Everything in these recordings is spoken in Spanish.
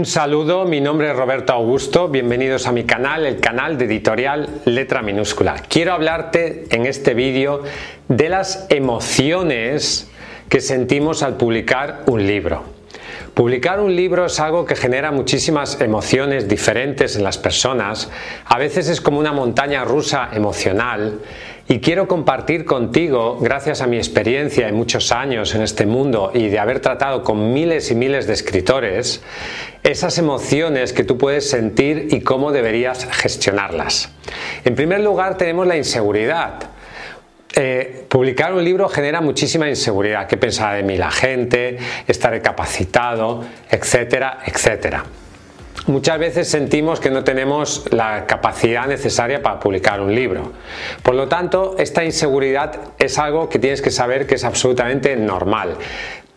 Un saludo, mi nombre es Roberto Augusto, bienvenidos a mi canal, el canal de editorial Letra Minúscula. Quiero hablarte en este vídeo de las emociones que sentimos al publicar un libro. Publicar un libro es algo que genera muchísimas emociones diferentes en las personas, a veces es como una montaña rusa emocional y quiero compartir contigo, gracias a mi experiencia de muchos años en este mundo y de haber tratado con miles y miles de escritores, esas emociones que tú puedes sentir y cómo deberías gestionarlas. En primer lugar tenemos la inseguridad. Eh, publicar un libro genera muchísima inseguridad. ¿Qué pensará de mí la gente? ¿Estaré capacitado? Etcétera, etcétera. Muchas veces sentimos que no tenemos la capacidad necesaria para publicar un libro. Por lo tanto, esta inseguridad es algo que tienes que saber que es absolutamente normal.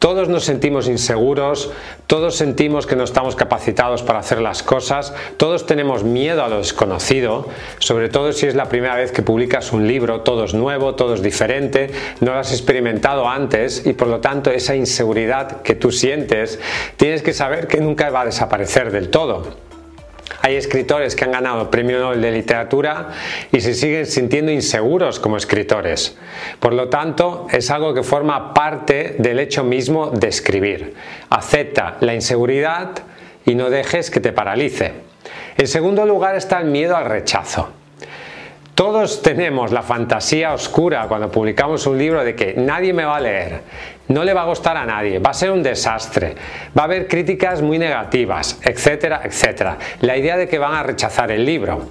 Todos nos sentimos inseguros, todos sentimos que no estamos capacitados para hacer las cosas, todos tenemos miedo a lo desconocido, sobre todo si es la primera vez que publicas un libro, todo es nuevo, todo es diferente, no lo has experimentado antes y por lo tanto esa inseguridad que tú sientes tienes que saber que nunca va a desaparecer del todo. Hay escritores que han ganado premio Nobel de literatura y se siguen sintiendo inseguros como escritores. Por lo tanto, es algo que forma parte del hecho mismo de escribir. Acepta la inseguridad y no dejes que te paralice. En segundo lugar está el miedo al rechazo. Todos tenemos la fantasía oscura cuando publicamos un libro de que nadie me va a leer, no le va a gustar a nadie, va a ser un desastre, va a haber críticas muy negativas, etcétera, etcétera. La idea de que van a rechazar el libro.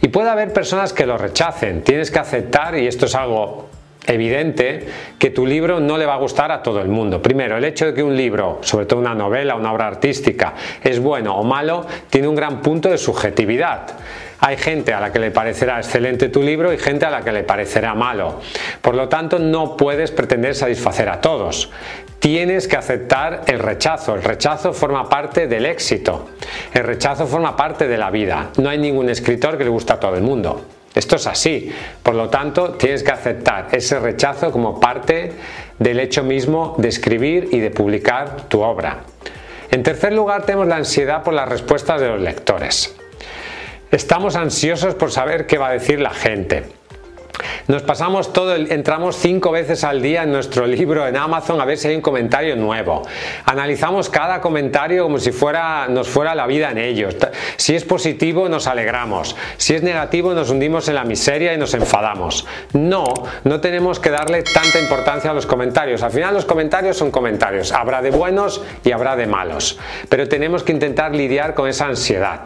Y puede haber personas que lo rechacen, tienes que aceptar, y esto es algo evidente que tu libro no le va a gustar a todo el mundo. Primero, el hecho de que un libro, sobre todo una novela, una obra artística, es bueno o malo, tiene un gran punto de subjetividad. Hay gente a la que le parecerá excelente tu libro y gente a la que le parecerá malo. Por lo tanto, no puedes pretender satisfacer a todos. Tienes que aceptar el rechazo. El rechazo forma parte del éxito. El rechazo forma parte de la vida. No hay ningún escritor que le guste a todo el mundo. Esto es así. Por lo tanto, tienes que aceptar ese rechazo como parte del hecho mismo de escribir y de publicar tu obra. En tercer lugar, tenemos la ansiedad por las respuestas de los lectores. Estamos ansiosos por saber qué va a decir la gente. Nos pasamos todo, entramos cinco veces al día en nuestro libro en Amazon a ver si hay un comentario nuevo. Analizamos cada comentario como si fuera, nos fuera la vida en ellos. Si es positivo nos alegramos, si es negativo nos hundimos en la miseria y nos enfadamos. No, no tenemos que darle tanta importancia a los comentarios. Al final los comentarios son comentarios. Habrá de buenos y habrá de malos. Pero tenemos que intentar lidiar con esa ansiedad.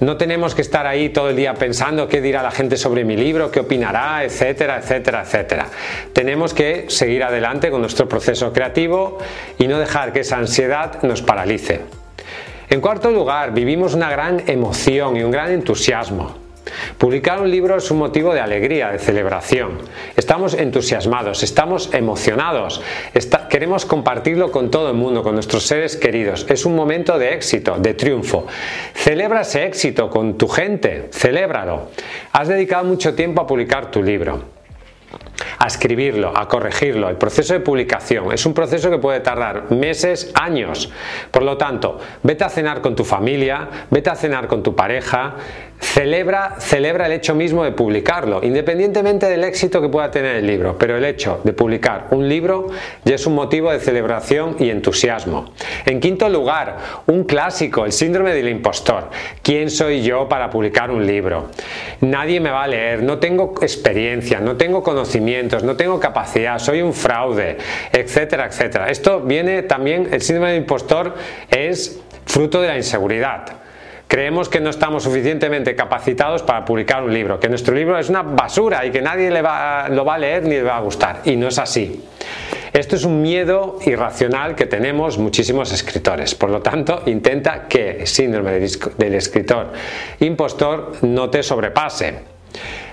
No tenemos que estar ahí todo el día pensando qué dirá la gente sobre mi libro, qué opinará, etcétera, etcétera, etcétera. Tenemos que seguir adelante con nuestro proceso creativo y no dejar que esa ansiedad nos paralice. En cuarto lugar, vivimos una gran emoción y un gran entusiasmo. Publicar un libro es un motivo de alegría, de celebración. Estamos entusiasmados, estamos emocionados, queremos compartirlo con todo el mundo, con nuestros seres queridos. Es un momento de éxito, de triunfo. Celebra ese éxito con tu gente, celébralo. Has dedicado mucho tiempo a publicar tu libro a escribirlo, a corregirlo. El proceso de publicación es un proceso que puede tardar meses, años. Por lo tanto, vete a cenar con tu familia, vete a cenar con tu pareja, celebra, celebra el hecho mismo de publicarlo, independientemente del éxito que pueda tener el libro, pero el hecho de publicar un libro ya es un motivo de celebración y entusiasmo. En quinto lugar, un clásico, el síndrome del impostor. ¿Quién soy yo para publicar un libro? Nadie me va a leer, no tengo experiencia, no tengo conocimientos, no tengo capacidad, soy un fraude, etcétera, etcétera. Esto viene también, el síndrome del impostor es fruto de la inseguridad creemos que no estamos suficientemente capacitados para publicar un libro, que nuestro libro es una basura y que nadie le va, lo va a leer ni le va a gustar. Y no es así. Esto es un miedo irracional que tenemos muchísimos escritores. Por lo tanto, intenta que el síndrome del escritor impostor no te sobrepase.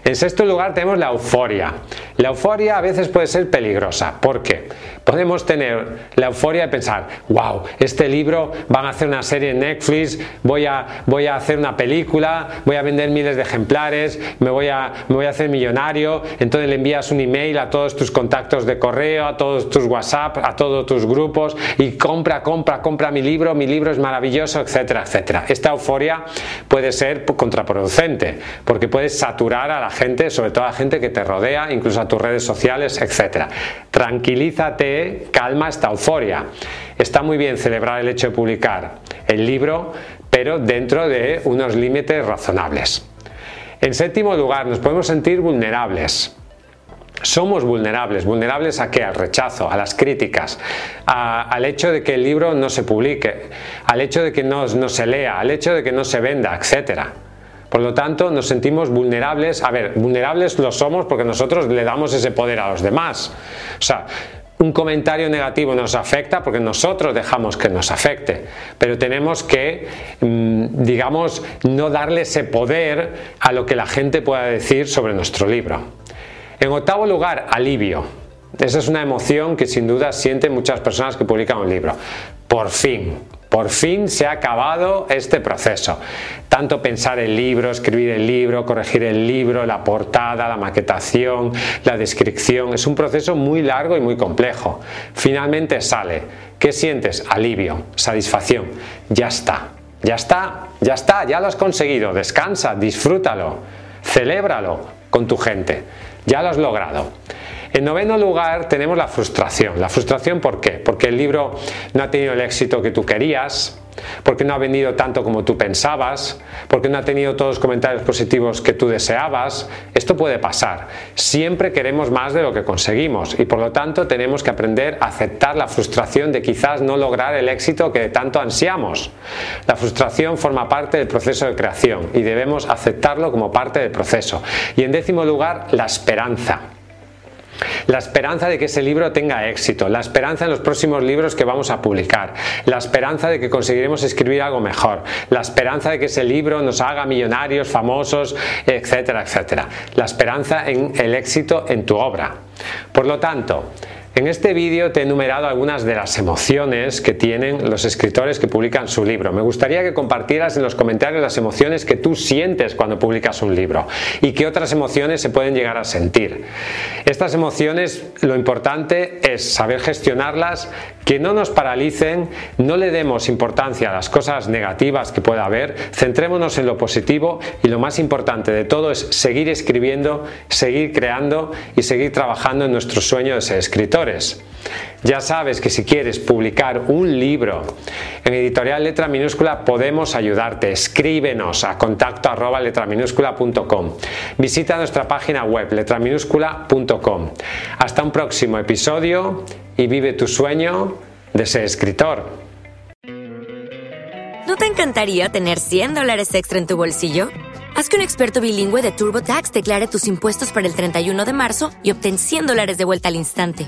En sexto lugar tenemos la euforia. La euforia a veces puede ser peligrosa. ¿Por qué? Podemos tener la euforia de pensar, wow, este libro van a hacer una serie en Netflix, voy a, voy a hacer una película, voy a vender miles de ejemplares, me voy, a, me voy a hacer millonario, entonces le envías un email a todos tus contactos de correo, a todos tus WhatsApp, a todos tus grupos y compra, compra, compra mi libro, mi libro es maravilloso, etcétera, etcétera. Esta euforia puede ser contraproducente porque puedes saturar a la gente, sobre todo a la gente que te rodea, incluso a tus redes sociales, etcétera. Tranquilízate, calma esta euforia. Está muy bien celebrar el hecho de publicar el libro, pero dentro de unos límites razonables. En séptimo lugar, nos podemos sentir vulnerables. Somos vulnerables. ¿Vulnerables a qué? Al rechazo, a las críticas, al hecho de que el libro no se publique, al hecho de que no, no se lea, al hecho de que no se venda, etcétera. Por lo tanto, nos sentimos vulnerables. A ver, vulnerables lo somos porque nosotros le damos ese poder a los demás. O sea, un comentario negativo nos afecta porque nosotros dejamos que nos afecte, pero tenemos que, mm, digamos, no darle ese poder a lo que la gente pueda decir sobre nuestro libro. En octavo lugar, alivio. Esa es una emoción que sin duda sienten muchas personas que publican un libro. Por fin, por fin se ha acabado este proceso. Tanto pensar el libro, escribir el libro, corregir el libro, la portada, la maquetación, la descripción, es un proceso muy largo y muy complejo. Finalmente sale. ¿Qué sientes? Alivio, satisfacción. Ya está, ya está, ya está, ya lo has conseguido. Descansa, disfrútalo, celébralo con tu gente. Ya lo has logrado. En noveno lugar tenemos la frustración. ¿La frustración por qué? Porque el libro no ha tenido el éxito que tú querías, porque no ha vendido tanto como tú pensabas, porque no ha tenido todos los comentarios positivos que tú deseabas. Esto puede pasar. Siempre queremos más de lo que conseguimos y por lo tanto tenemos que aprender a aceptar la frustración de quizás no lograr el éxito que tanto ansiamos. La frustración forma parte del proceso de creación y debemos aceptarlo como parte del proceso. Y en décimo lugar, la esperanza la esperanza de que ese libro tenga éxito, la esperanza en los próximos libros que vamos a publicar, la esperanza de que conseguiremos escribir algo mejor, la esperanza de que ese libro nos haga millonarios, famosos, etcétera, etcétera. La esperanza en el éxito en tu obra. Por lo tanto, en este vídeo te he enumerado algunas de las emociones que tienen los escritores que publican su libro. Me gustaría que compartieras en los comentarios las emociones que tú sientes cuando publicas un libro y qué otras emociones se pueden llegar a sentir. Estas emociones, lo importante es saber gestionarlas, que no nos paralicen, no le demos importancia a las cosas negativas que pueda haber, centrémonos en lo positivo y lo más importante de todo es seguir escribiendo, seguir creando y seguir trabajando en nuestro sueño de ser escritor. Ya sabes que si quieres publicar un libro en editorial letra minúscula podemos ayudarte. Escríbenos a contacto arroba letraminúscula.com. Visita nuestra página web letraminúscula.com. Hasta un próximo episodio y vive tu sueño de ser escritor. ¿No te encantaría tener 100 dólares extra en tu bolsillo? Haz que un experto bilingüe de TurboTax declare tus impuestos para el 31 de marzo y obtén 100 dólares de vuelta al instante.